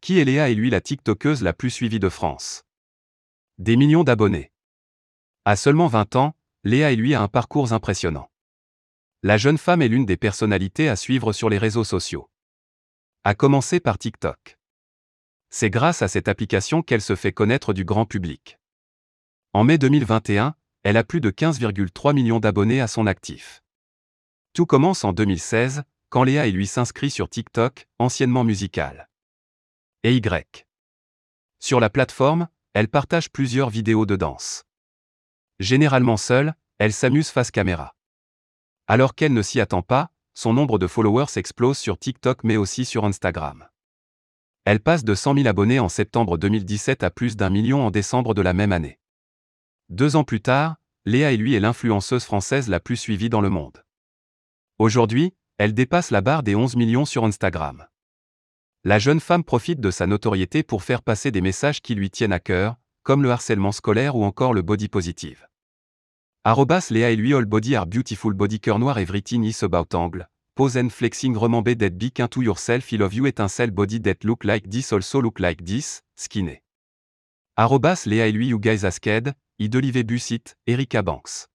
Qui est Léa et lui la TikTokeuse la plus suivie de France? Des millions d'abonnés. À seulement 20 ans, Léa et lui a un parcours impressionnant. La jeune femme est l'une des personnalités à suivre sur les réseaux sociaux. À commencer par TikTok. C'est grâce à cette application qu'elle se fait connaître du grand public. En mai 2021, elle a plus de 15,3 millions d'abonnés à son actif. Tout commence en 2016, quand Léa et lui s'inscrit sur TikTok, anciennement musical. Et Y. Sur la plateforme, elle partage plusieurs vidéos de danse. Généralement seule, elle s'amuse face caméra. Alors qu'elle ne s'y attend pas, son nombre de followers explose sur TikTok mais aussi sur Instagram. Elle passe de 100 000 abonnés en septembre 2017 à plus d'un million en décembre de la même année. Deux ans plus tard, Léa et lui est l'influenceuse française la plus suivie dans le monde. Aujourd'hui, elle dépasse la barre des 11 millions sur Instagram. La jeune femme profite de sa notoriété pour faire passer des messages qui lui tiennent à cœur, comme le harcèlement scolaire ou encore le body positive. Arrobas Léa et lui all body are beautiful body cœur noir everything is about angle. Pose and flexing remember that be kind to yourself I love you étincelle body that look like this also look like this, skinny. Arrobas Léa et lui you guys asked, I busit, Erika Banks.